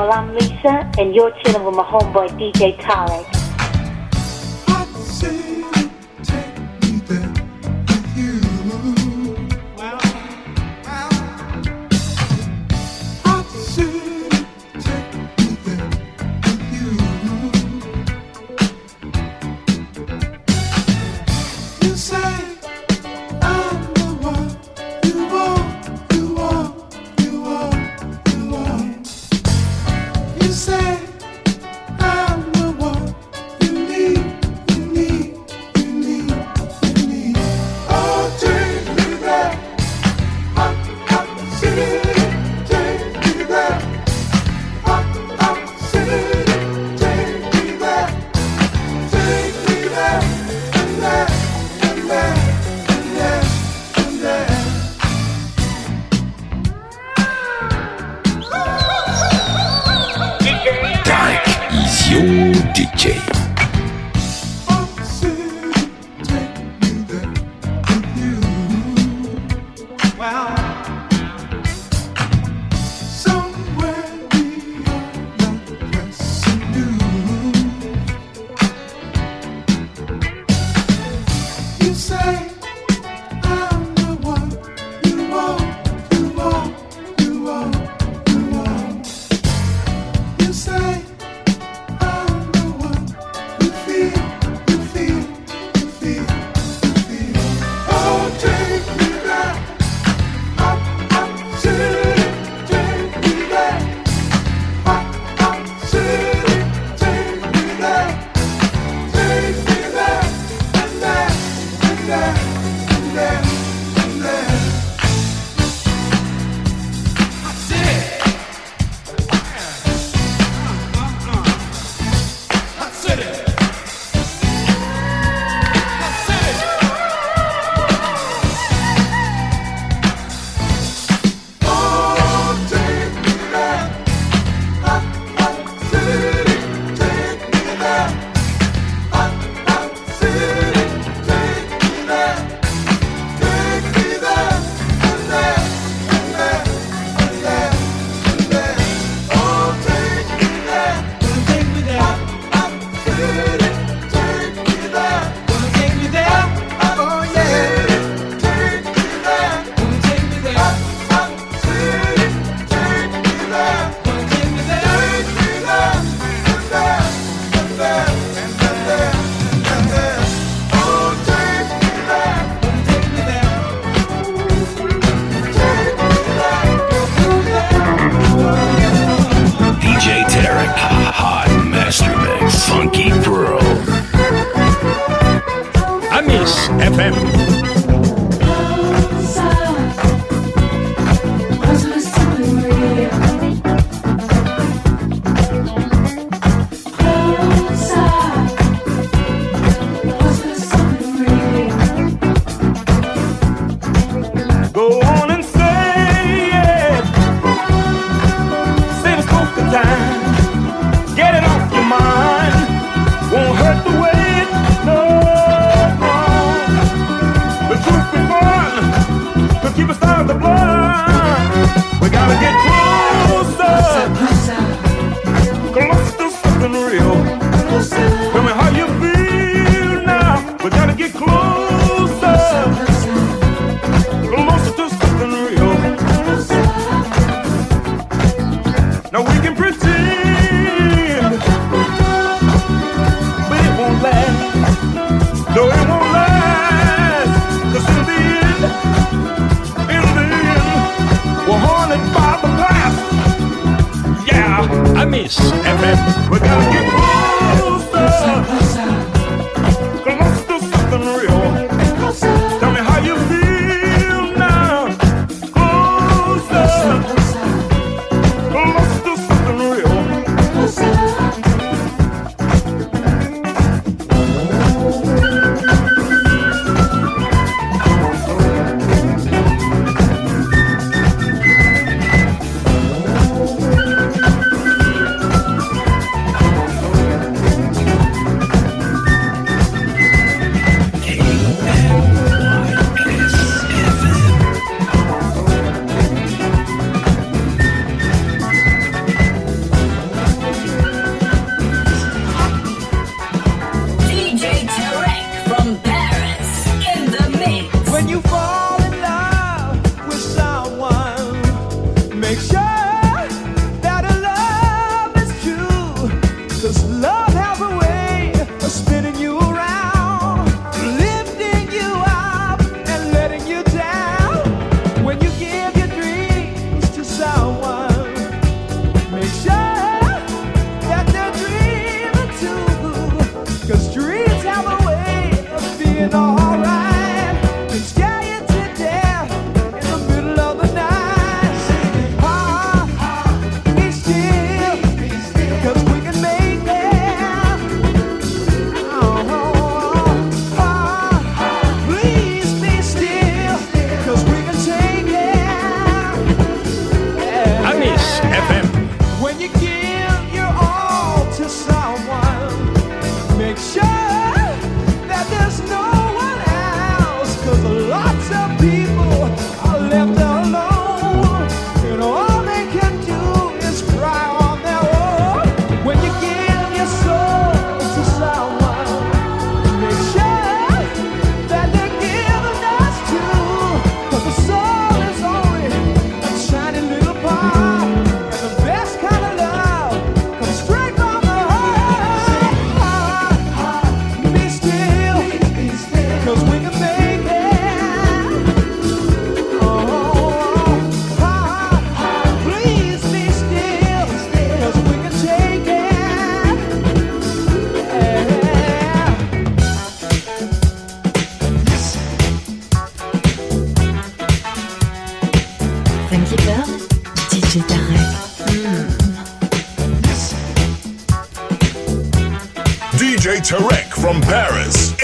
Y'all, I'm Lisa, and you're chilling with my homeboy DJ Tarek. Something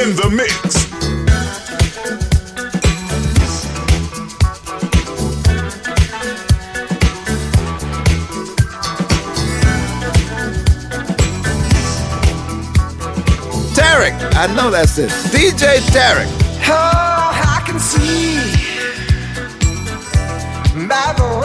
in the mix. Tarek, I know that's it. DJ Tarek. Oh, I can see my voice.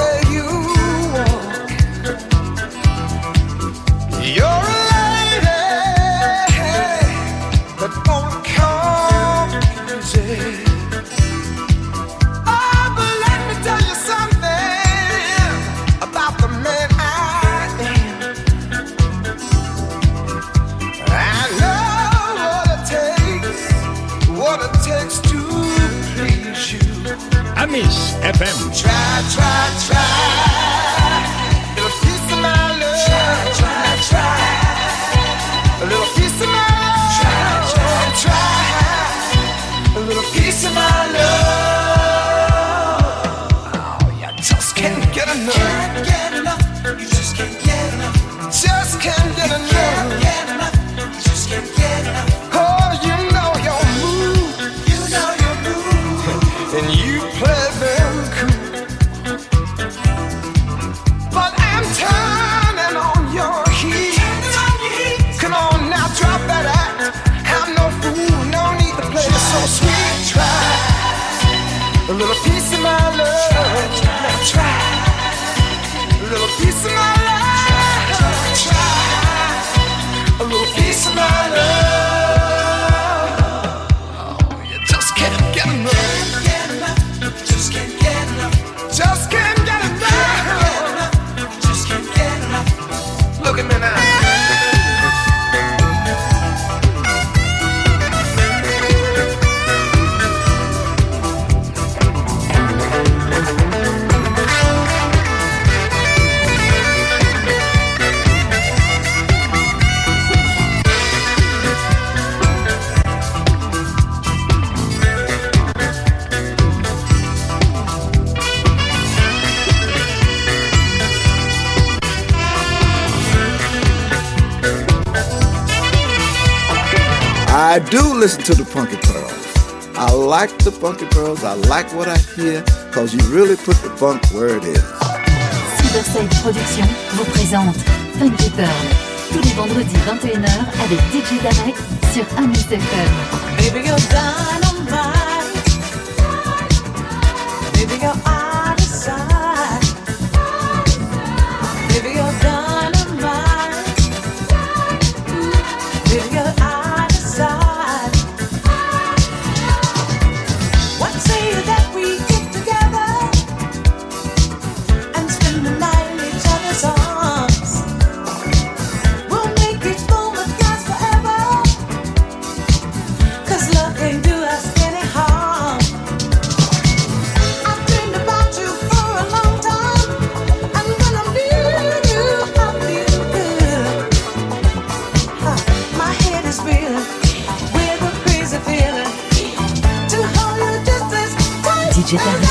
FM. Try, try, try. listen to the Punky Pearls. I like the Punky Pearls. I like what I hear because you really put the funk where it is. Cyberside Productions vous présente Punky Pearl tous les vendredis 21h avec DJ Darek sur Amis FM. Baby, you're dynamite. Baby, you're feeling, with a crazy feeling, to hold you just as tight.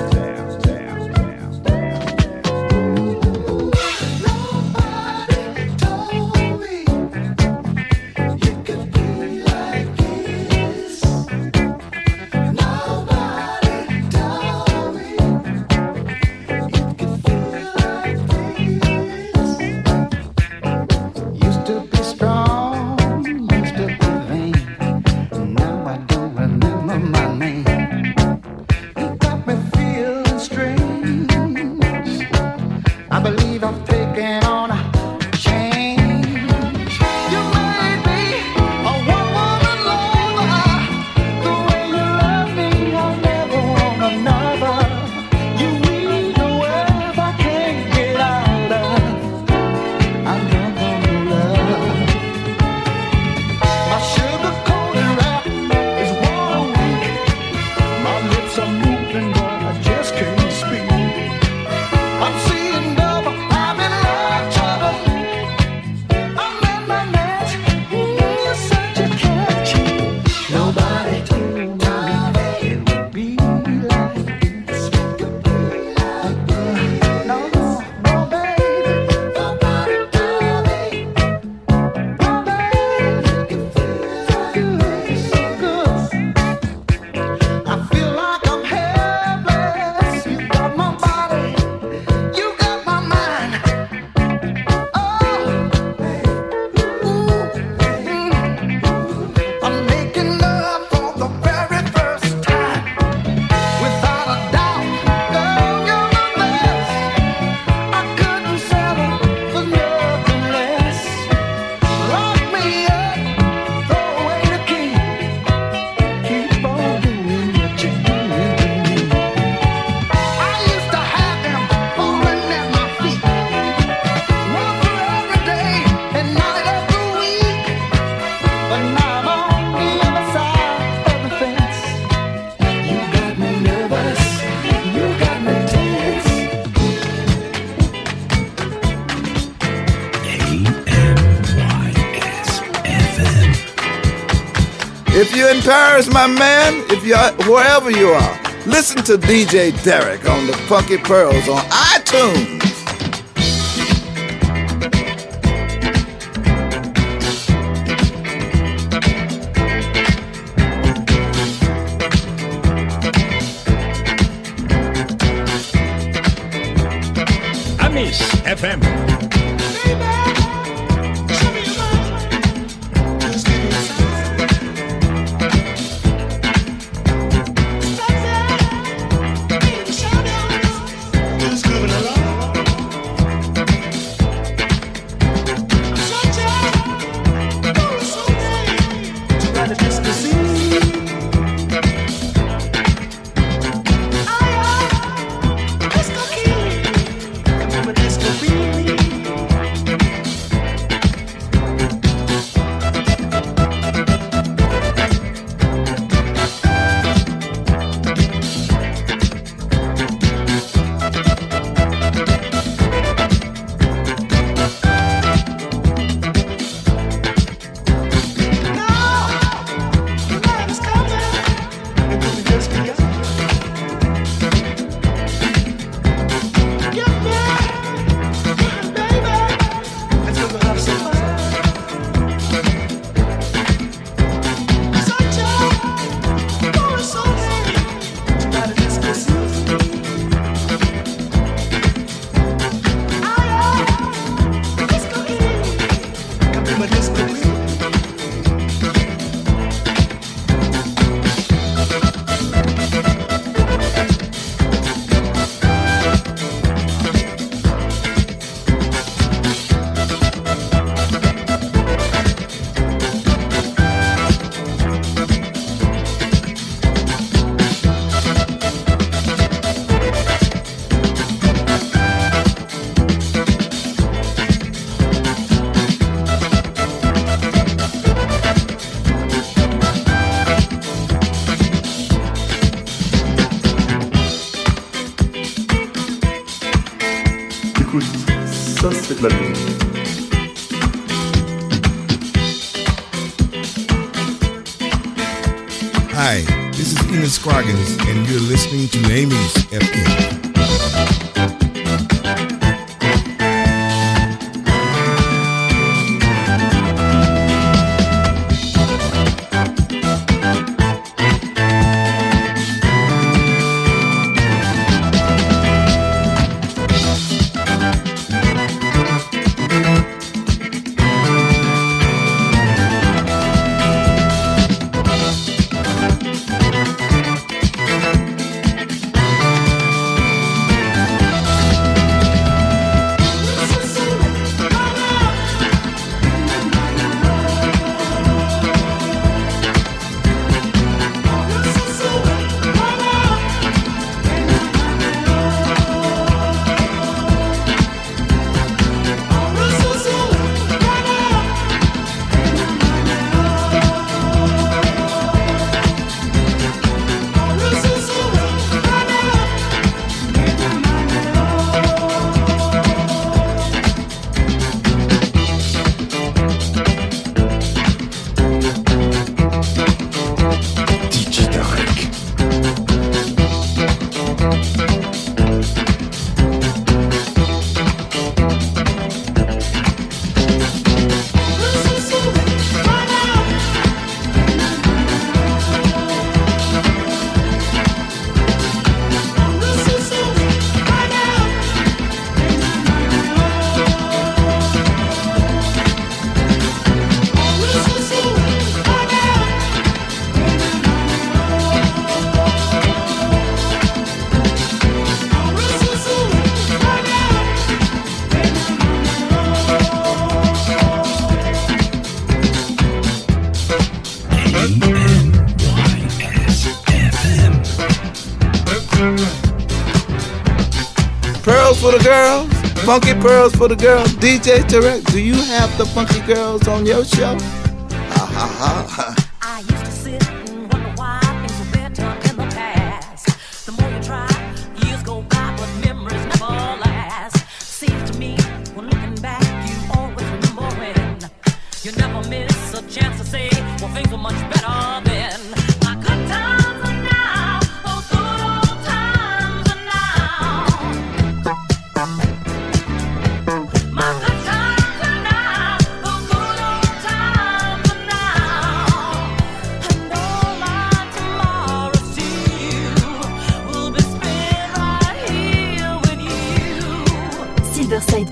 in Paris, my man, if you are, wherever you are, listen to DJ Derek on the Funky Pearls on iTunes. girls, funky pearls for the girls. DJ Tarek, do you have the funky girls on your show?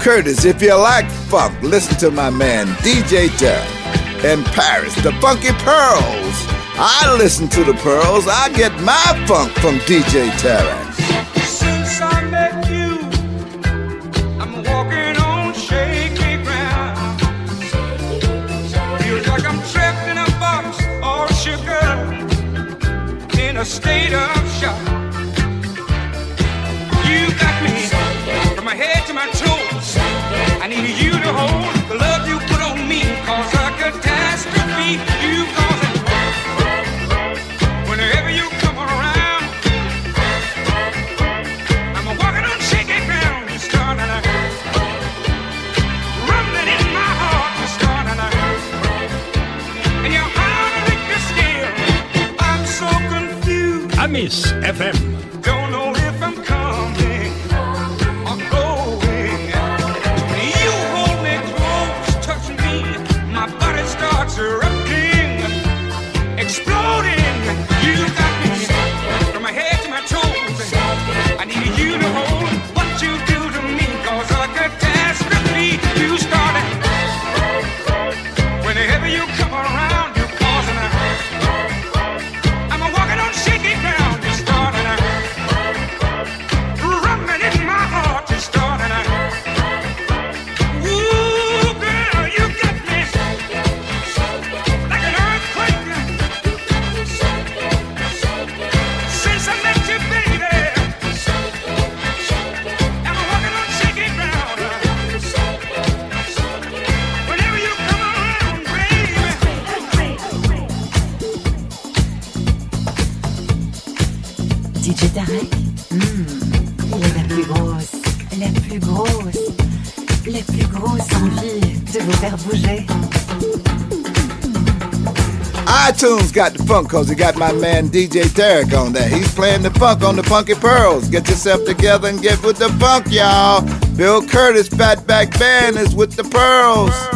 Curtis. If you like funk, listen to my man DJ Dub in Paris, the Funky Pearls. I listen to the Pearls. I get my funk from DJ Terry. voice got the funk cause he got my man DJ Tarek on there. He's playing the funk on the Funky Pearls. Get yourself together and get with the funk, y'all. Bill Curtis Fatback Band is with the Pearls.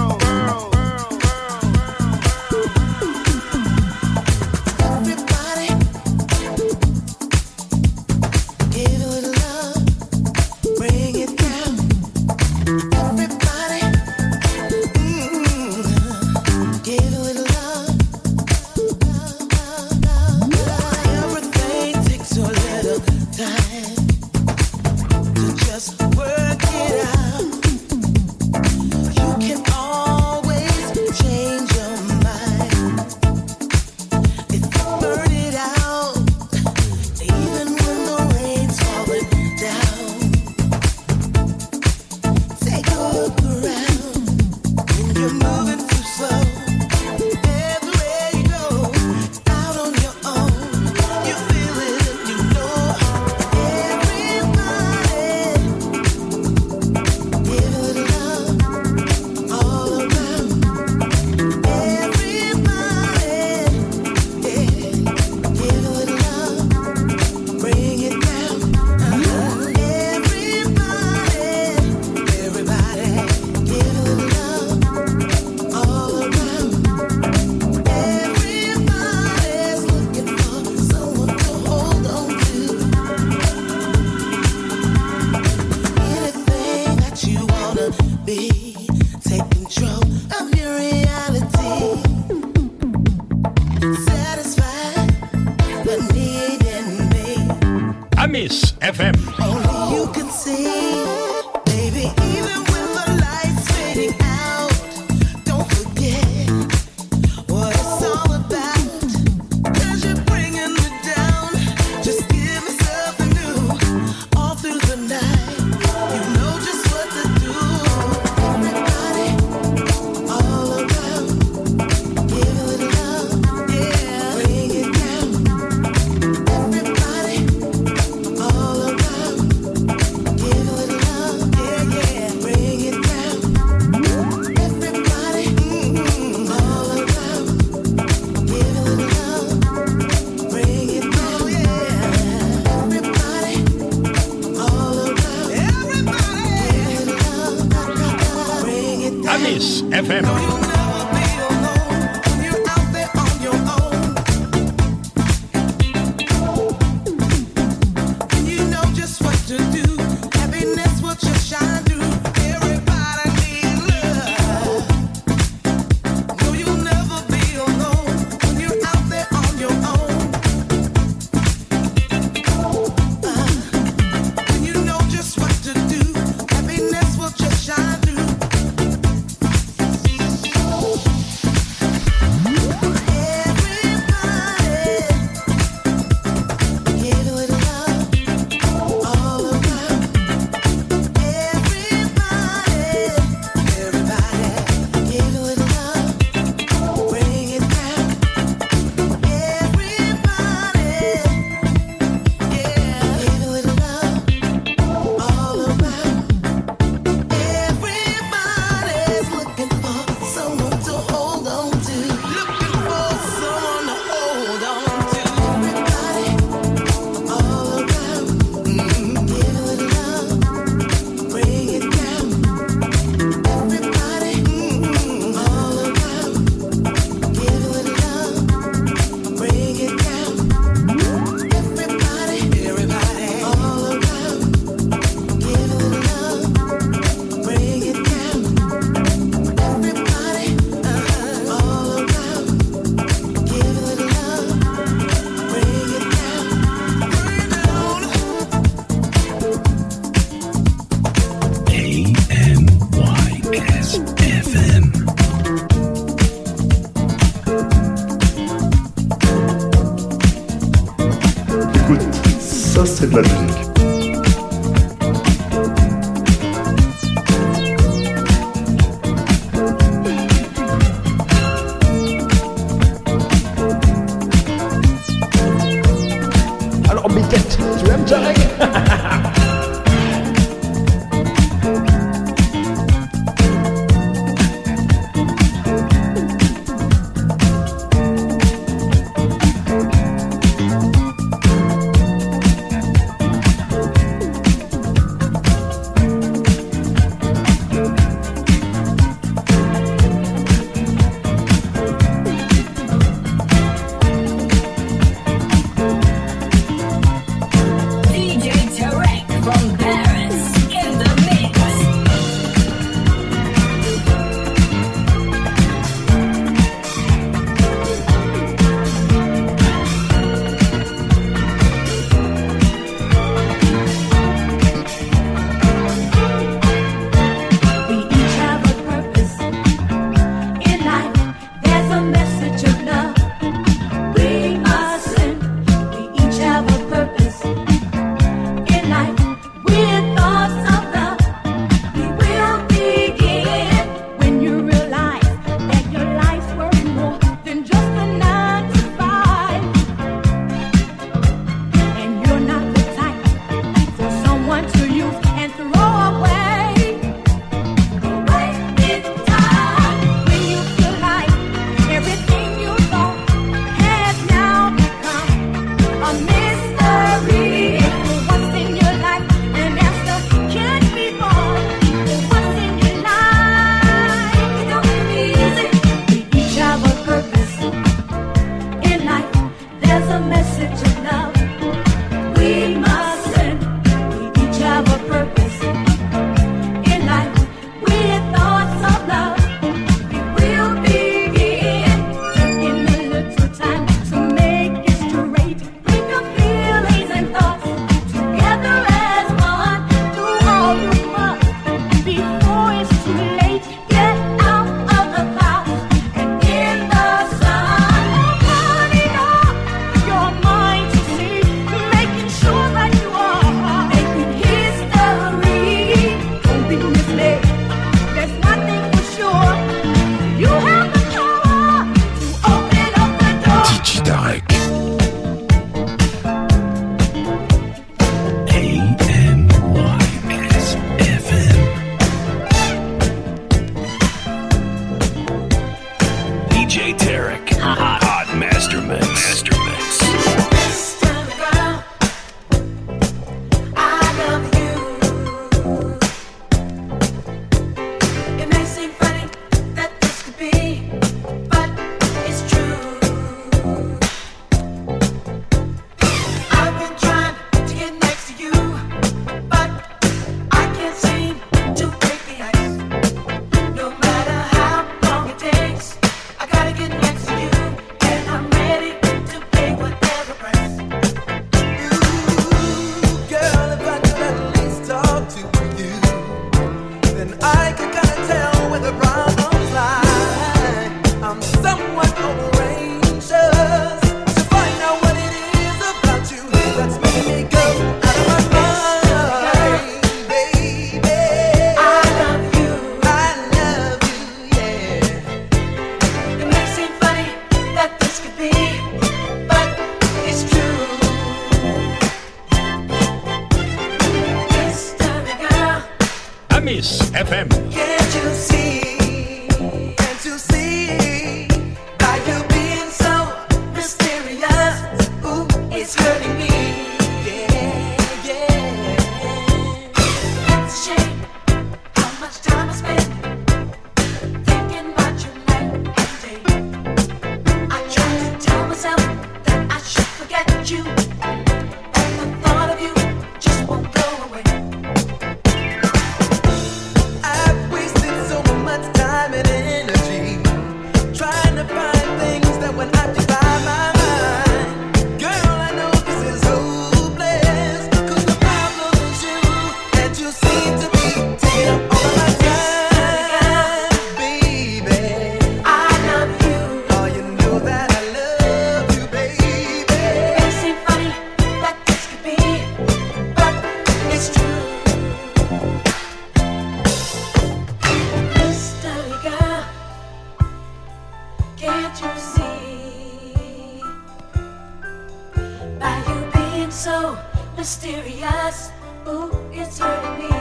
So mysterious. Ooh, it's hurting me.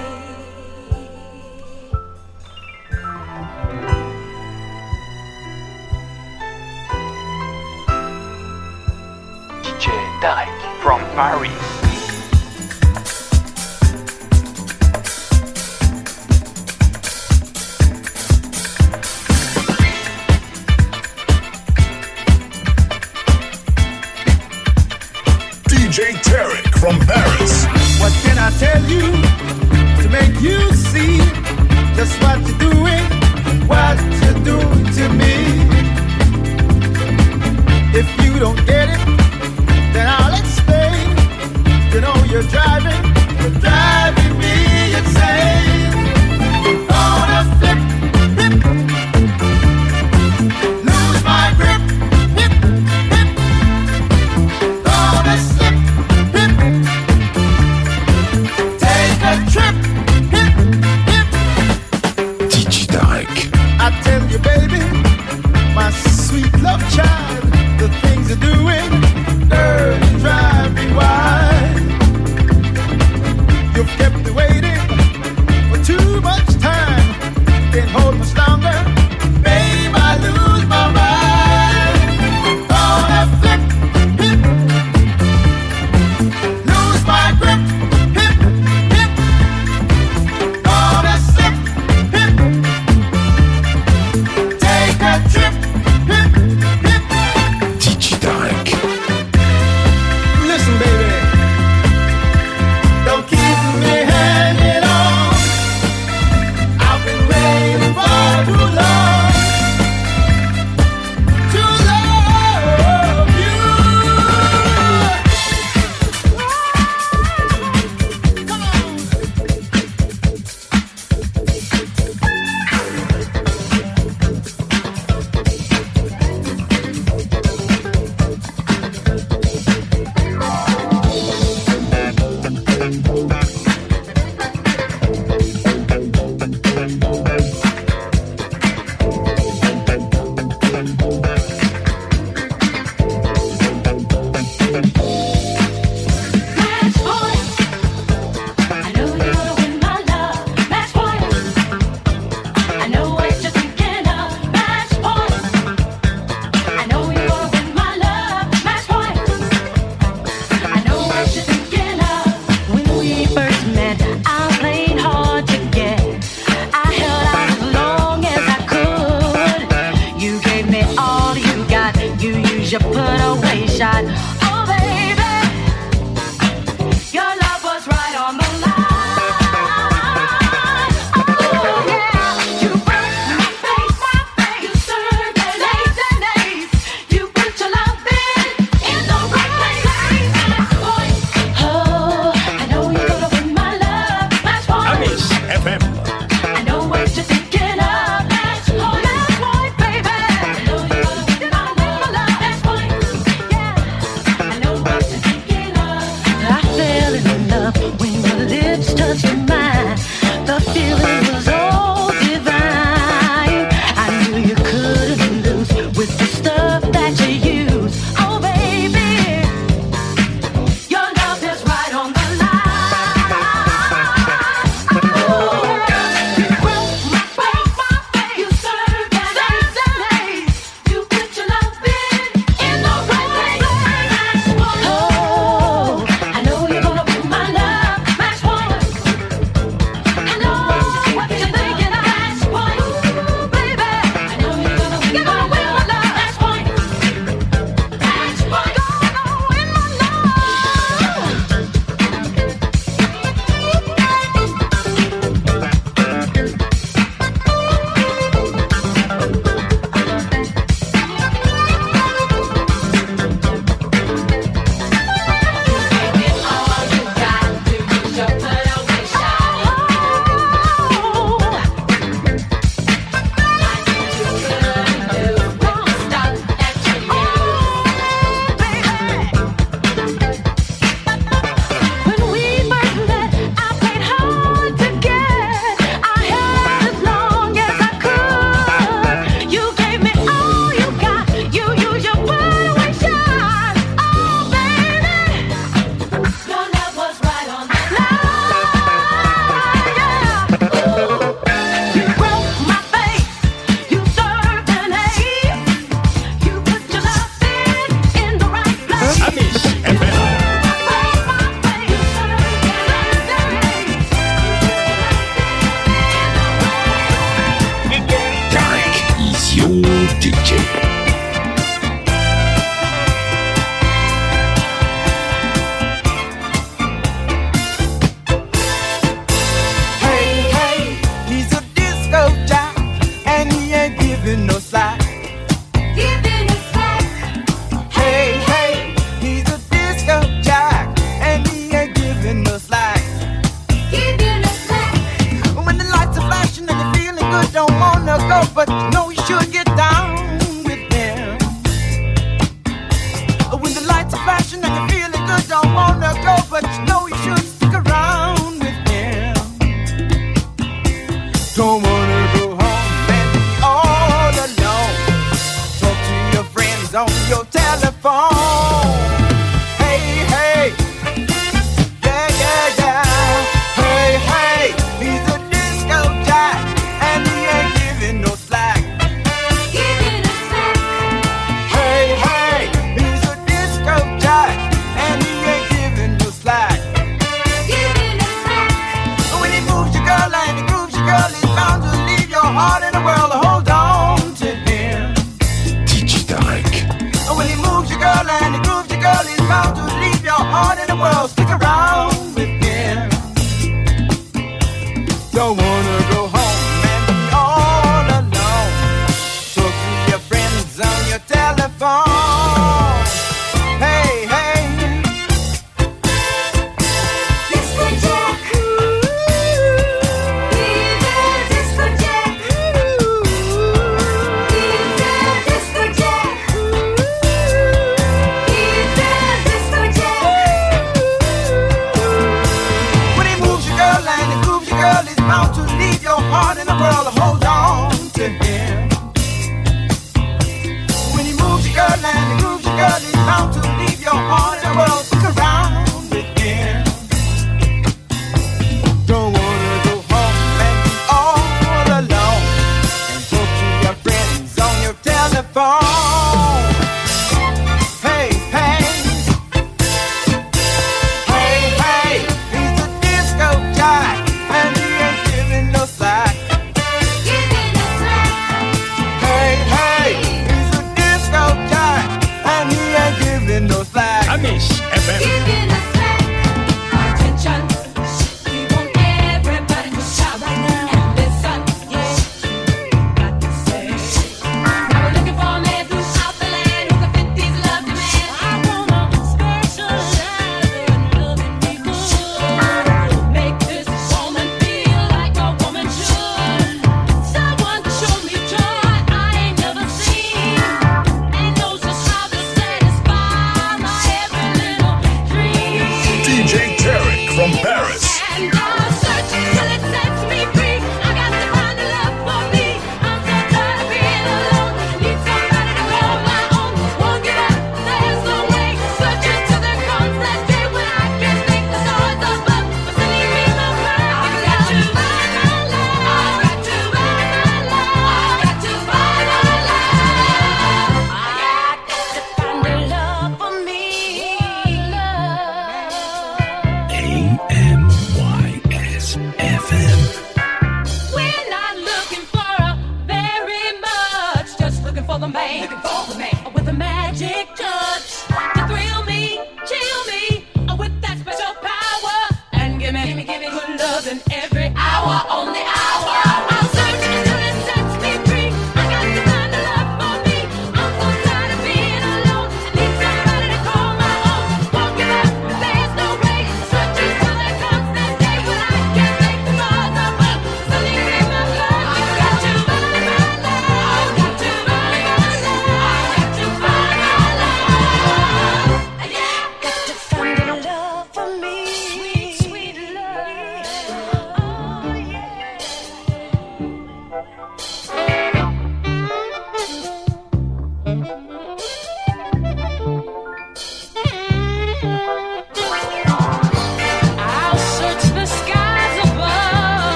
DJ Tarek from Paris. DJ Tarek from Paris. What can I tell you to make you see just what you're doing, what you're doing to me? If you don't get it, then I'll explain. You know you're driving, you're driving me insane.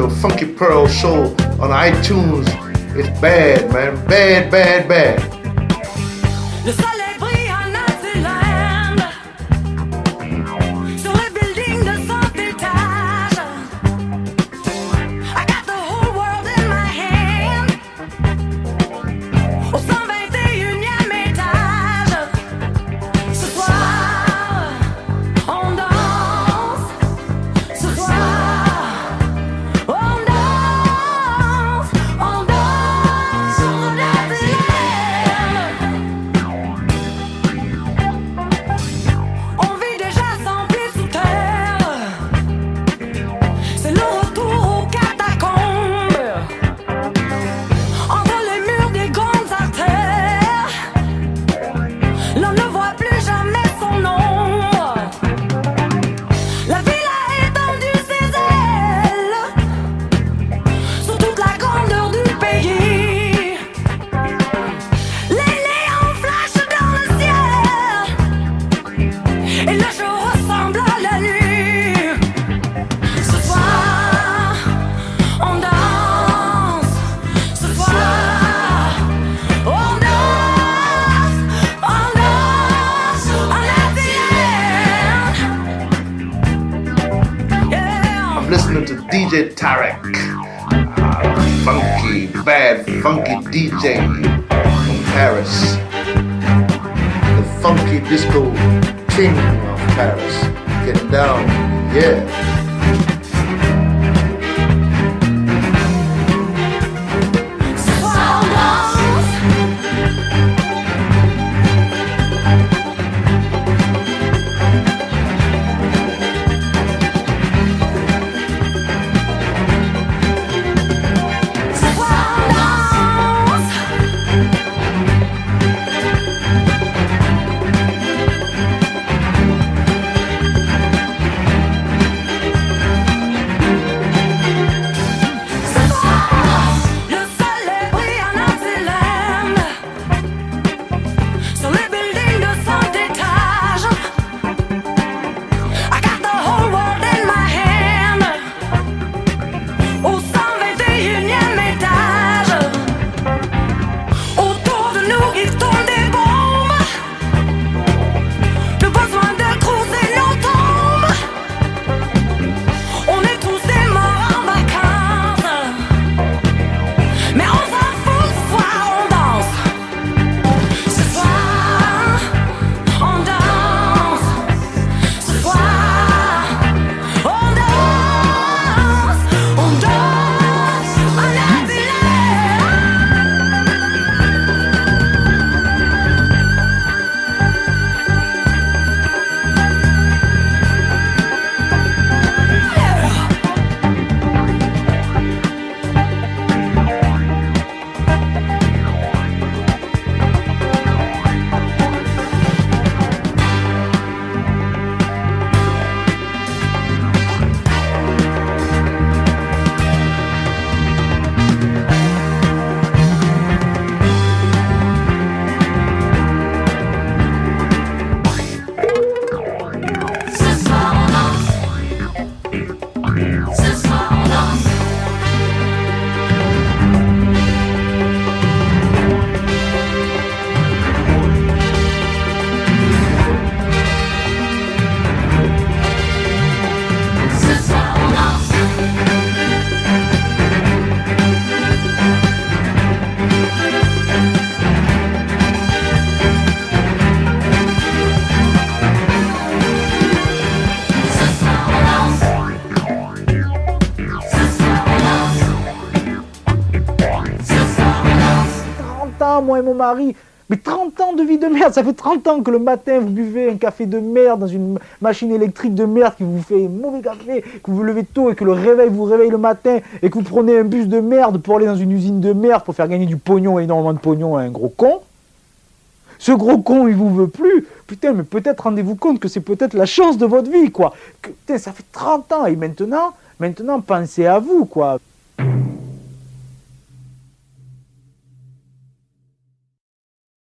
Your Funky Pearl show on iTunes. It's bad, man. Bad, bad, bad. Bad, funky DJ from Paris. The funky disco king of Paris. Getting down, yeah. Et mon mari. Mais 30 ans de vie de merde, ça fait 30 ans que le matin vous buvez un café de merde dans une machine électrique de merde qui vous fait mauvais café, que vous vous levez tôt et que le réveil vous réveille le matin et que vous prenez un bus de merde pour aller dans une usine de merde pour faire gagner du pognon, énormément de pognon à un gros con. Ce gros con, il vous veut plus. Putain, mais peut-être rendez-vous compte que c'est peut-être la chance de votre vie, quoi. Que, putain, ça fait 30 ans et maintenant, maintenant, pensez à vous, quoi.